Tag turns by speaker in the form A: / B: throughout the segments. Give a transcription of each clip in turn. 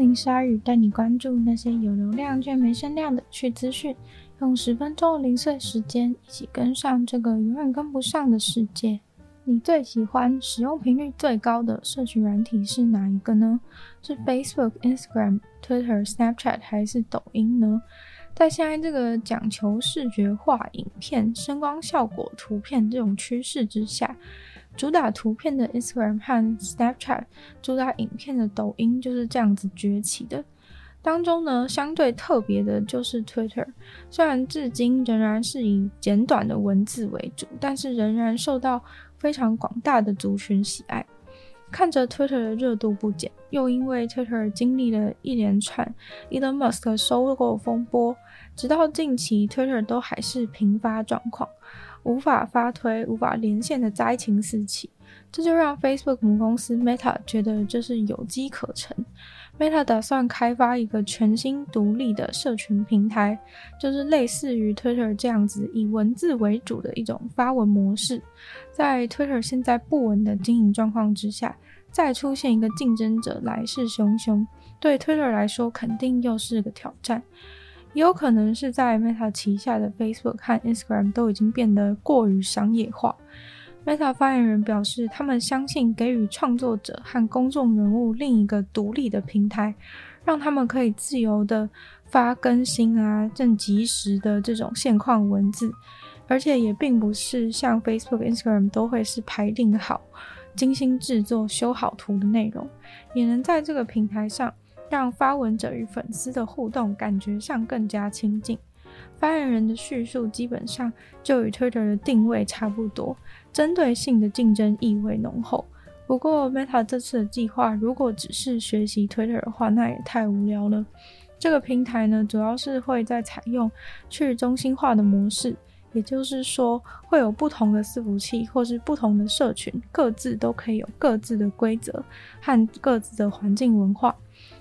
A: 欢迎光临鲨语，带你关注那些有流量却没声量的趣资讯，用十分钟的零碎时间，一起跟上这个永远跟不上的世界。你最喜欢使用频率最高的社群软体是哪一个呢？是 Facebook、Instagram、Twitter、Snapchat 还是抖音呢？在现在这个讲求视觉化影片、声光效果图片这种趋势之下，主打图片的 Instagram 和 Snapchat，主打影片的抖音就是这样子崛起的。当中呢，相对特别的就是 Twitter，虽然至今仍然是以简短的文字为主，但是仍然受到非常广大的族群喜爱。看着 Twitter 的热度不减，又因为 Twitter 经历了一连串 Elon Musk 收购风波，直到近期 Twitter 都还是频发状况，无法发推、无法连线的灾情四起。这就让 Facebook 母公司 Meta 觉得这是有机可乘。Meta 打算开发一个全新独立的社群平台，就是类似于 Twitter 这样子以文字为主的一种发文模式。在 Twitter 现在不稳的经营状况之下，再出现一个竞争者来势汹汹，对 Twitter 来说肯定又是个挑战。也有可能是在 Meta 旗下的 Facebook 和 Instagram 都已经变得过于商业化。Meta 发言人表示，他们相信给予创作者和公众人物另一个独立的平台，让他们可以自由的发更新啊、正即时的这种现况文字，而且也并不是像 Facebook、Instagram 都会是排定好、精心制作、修好图的内容，也能在这个平台上让发文者与粉丝的互动感觉上更加亲近。发言人的叙述基本上就与 Twitter 的定位差不多。针对性的竞争意味浓厚。不过，Meta 这次的计划如果只是学习 Twitter 的话，那也太无聊了。这个平台呢，主要是会在采用去中心化的模式，也就是说，会有不同的伺服器或是不同的社群，各自都可以有各自的规则和各自的环境文化。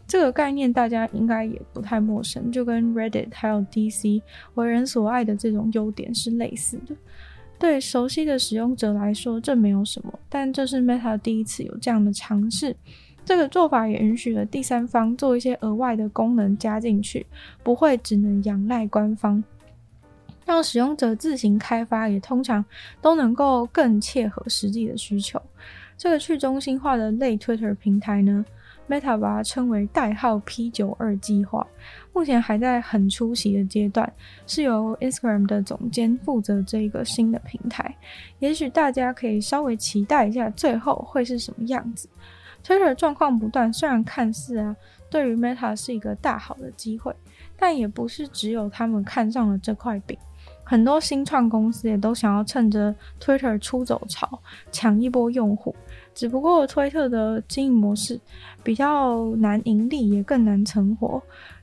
A: 这个概念大家应该也不太陌生，就跟 Reddit 还有 DC 为人所爱的这种优点是类似的。对熟悉的使用者来说，这没有什么，但这是 Meta 第一次有这样的尝试。这个做法也允许了第三方做一些额外的功能加进去，不会只能仰赖官方，让使用者自行开发，也通常都能够更切合实际的需求。这个去中心化的类 Twitter 平台呢，Meta 把它称为代号 P 九二计划，目前还在很初期的阶段，是由 Instagram 的总监负责这一个新的平台。也许大家可以稍微期待一下，最后会是什么样子。Twitter 状况不断，虽然看似啊，对于 Meta 是一个大好的机会，但也不是只有他们看上了这块饼。很多新创公司也都想要趁着 Twitter 出走潮抢一波用户。只不过 Twitter 的经营模式比较难盈利，也更难存活。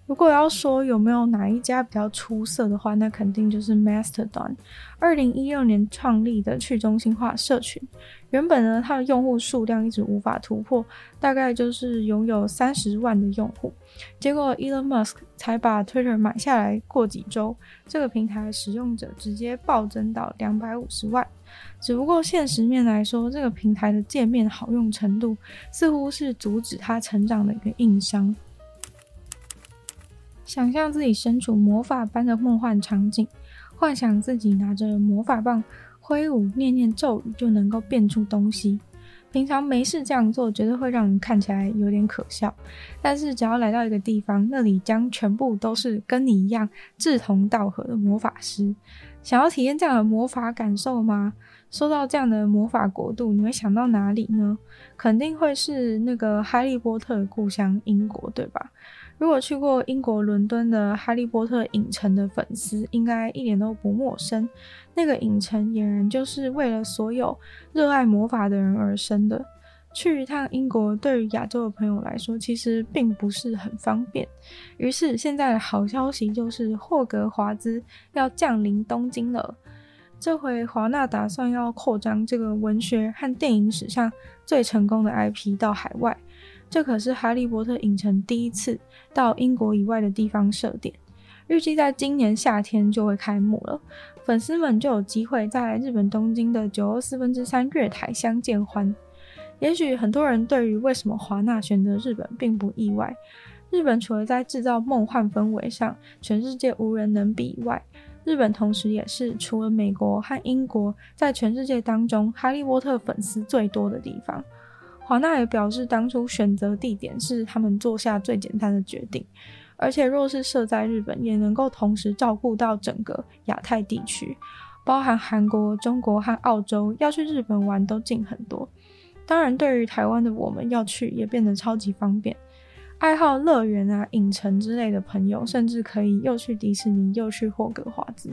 A: 如果要说有没有哪一家比较出色的话，那肯定就是 Mastodon。二零一六年创立的去中心化社群，原本呢，它的用户数量一直无法突破，大概就是拥有三十万的用户。结果 Elon Musk 才把 Twitter 买下来，过几周，这个平台使用者直接暴增到两百五十万。只不过现实面来说，这个平台的界面好用程度似乎是阻止它成长的一个硬伤。想象自己身处魔法般的梦幻场景，幻想自己拿着魔法棒挥舞，念念咒语就能够变出东西。平常没事这样做，绝对会让人看起来有点可笑。但是只要来到一个地方，那里将全部都是跟你一样志同道合的魔法师。想要体验这样的魔法感受吗？说到这样的魔法国度，你会想到哪里呢？肯定会是那个哈利波特故乡英国，对吧？如果去过英国伦敦的哈利波特影城的粉丝，应该一点都不陌生。那个影城俨然就是为了所有热爱魔法的人而生的。去一趟英国，对于亚洲的朋友来说，其实并不是很方便。于是，现在的好消息就是霍格华兹要降临东京了。这回华纳打算要扩张这个文学和电影史上最成功的 IP 到海外。这可是哈利波特影城第一次到英国以外的地方设点，预计在今年夏天就会开幕了，粉丝们就有机会在日本东京的九又四分之三月台相见欢。也许很多人对于为什么华纳选择日本并不意外，日本除了在制造梦幻氛围上全世界无人能比以外，日本同时也是除了美国和英国在全世界当中哈利波特粉丝最多的地方。华纳也表示，当初选择地点是他们做下最简单的决定，而且若是设在日本，也能够同时照顾到整个亚太地区，包含韩国、中国和澳洲，要去日本玩都近很多。当然，对于台湾的我们要去，也变得超级方便。爱好乐园啊、影城之类的朋友，甚至可以又去迪士尼，又去霍格华兹。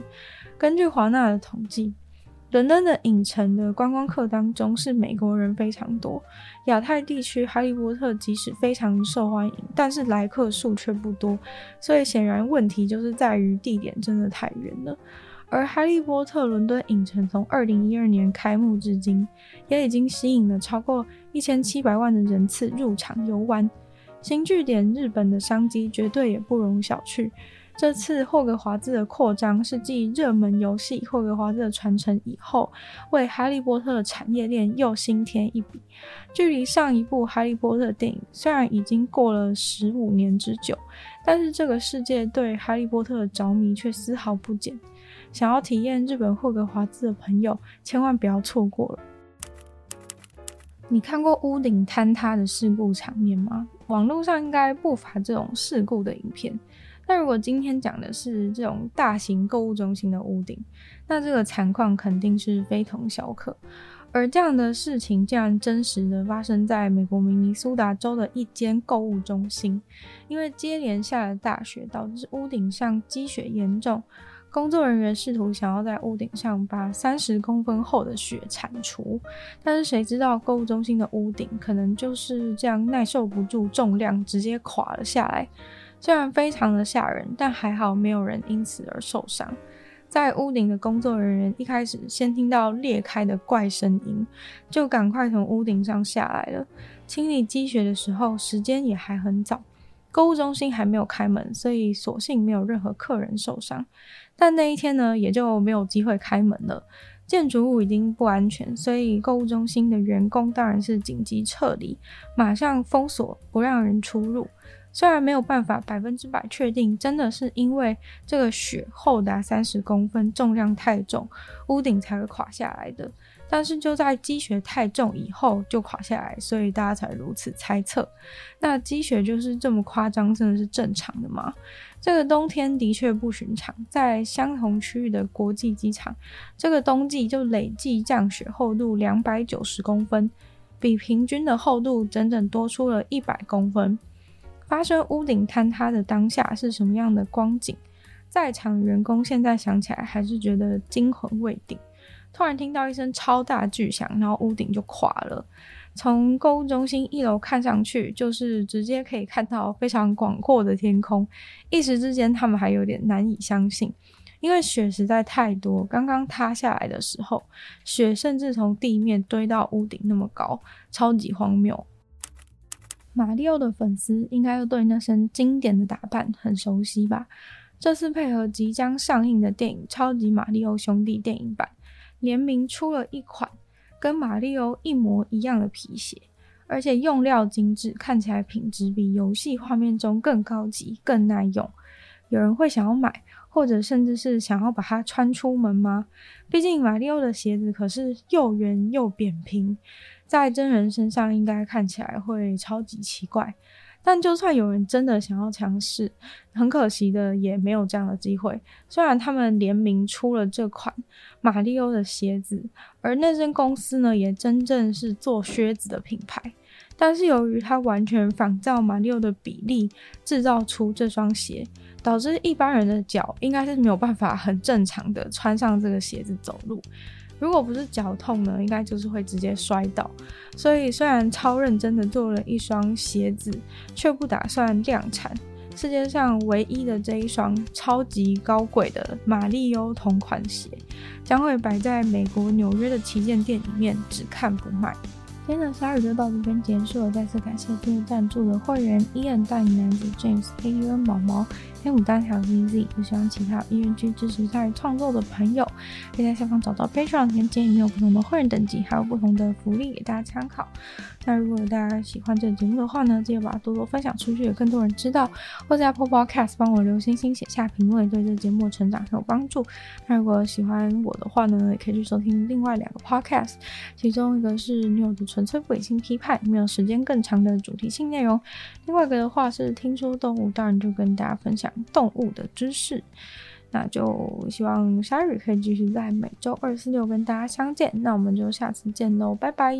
A: 根据华纳的统计。伦敦的影城的观光客当中是美国人非常多，亚太地区《哈利波特》即使非常受欢迎，但是来客数却不多，所以显然问题就是在于地点真的太远了。而《哈利波特》伦敦影城从二零一二年开幕至今，也已经吸引了超过一千七百万的人次入场游玩，新据点日本的商机绝对也不容小觑。这次霍格华兹的扩张是继热门游戏《霍格华兹的传承》以后，为哈利波特的产业链又新添一笔。距离上一部哈利波特电影虽然已经过了十五年之久，但是这个世界对哈利波特的着迷却丝毫不减。想要体验日本霍格华兹的朋友，千万不要错过了。你看过屋顶坍塌的事故场面吗？网络上应该不乏这种事故的影片。那如果今天讲的是这种大型购物中心的屋顶，那这个惨况肯定是非同小可。而这样的事情竟然真实的发生在美国明尼苏达州的一间购物中心，因为接连下了大雪，导致屋顶上积雪严重。工作人员试图想要在屋顶上把三十公分厚的雪铲除，但是谁知道购物中心的屋顶可能就是这样耐受不住重量，直接垮了下来。虽然非常的吓人，但还好没有人因此而受伤。在屋顶的工作人员一开始先听到裂开的怪声音，就赶快从屋顶上下来了。清理积雪的时候，时间也还很早，购物中心还没有开门，所以索性没有任何客人受伤。但那一天呢，也就没有机会开门了。建筑物已经不安全，所以购物中心的员工当然是紧急撤离，马上封锁，不让人出入。虽然没有办法百分之百确定，真的是因为这个雪厚达三十公分，重量太重，屋顶才会垮下来的。但是就在积雪太重以后就垮下来，所以大家才如此猜测。那积雪就是这么夸张，真的是正常的吗？这个冬天的确不寻常，在相同区域的国际机场，这个冬季就累计降雪厚度两百九十公分，比平均的厚度整整多出了一百公分。发生屋顶坍塌的当下是什么样的光景？在场员工现在想起来还是觉得惊魂未定。突然听到一声超大巨响，然后屋顶就垮了。从购物中心一楼看上去，就是直接可以看到非常广阔的天空。一时之间，他们还有点难以相信，因为雪实在太多。刚刚塌下来的时候，雪甚至从地面堆到屋顶那么高，超级荒谬。马里奥的粉丝应该都对那身经典的打扮很熟悉吧？这次配合即将上映的电影《超级马里奥兄弟》电影版，联名出了一款跟马里奥一模一样的皮鞋，而且用料精致，看起来品质比游戏画面中更高级、更耐用。有人会想要买，或者甚至是想要把它穿出门吗？毕竟马里奥的鞋子可是又圆又扁平。在真人身上应该看起来会超级奇怪，但就算有人真的想要尝试，很可惜的也没有这样的机会。虽然他们联名出了这款马里奥的鞋子，而那间公司呢也真正是做靴子的品牌，但是由于它完全仿照马里奥的比例制造出这双鞋，导致一般人的脚应该是没有办法很正常的穿上这个鞋子走路。如果不是脚痛呢，应该就是会直接摔倒。所以虽然超认真的做了一双鞋子，却不打算量产。世界上唯一的这一双超级高贵的马里欧同款鞋，将会摆在美国纽约的旗舰店里面，只看不卖。今天的鲨语就到这边结束了，再次感谢今日赞助的会员：Ian 大龄男子 James、AUN 毛毛。黑牡丹条 ZZ，就希望其他有意愿去支持鲨鱼创作的朋友，可以在下方找到 Patreon 链接，里面有不同的会员等级，还有不同的福利给大家参考。那如果大家喜欢这个节目的话呢，记得把它多多分享出去，有更多人知道。或者 Apple Podcast 帮我留星星，写下评论，对这个节目成长很有帮助。那如果喜欢我的话呢，也可以去收听另外两个 Podcast，其中一个是女友的纯粹不理性批判，里面有时间更长的主题性内容；另外一个的话是听说动物，当然就跟大家分享。动物的知识，那就希望 Sherry 可以继续在每周二、四、六跟大家相见。那我们就下次见喽，拜拜。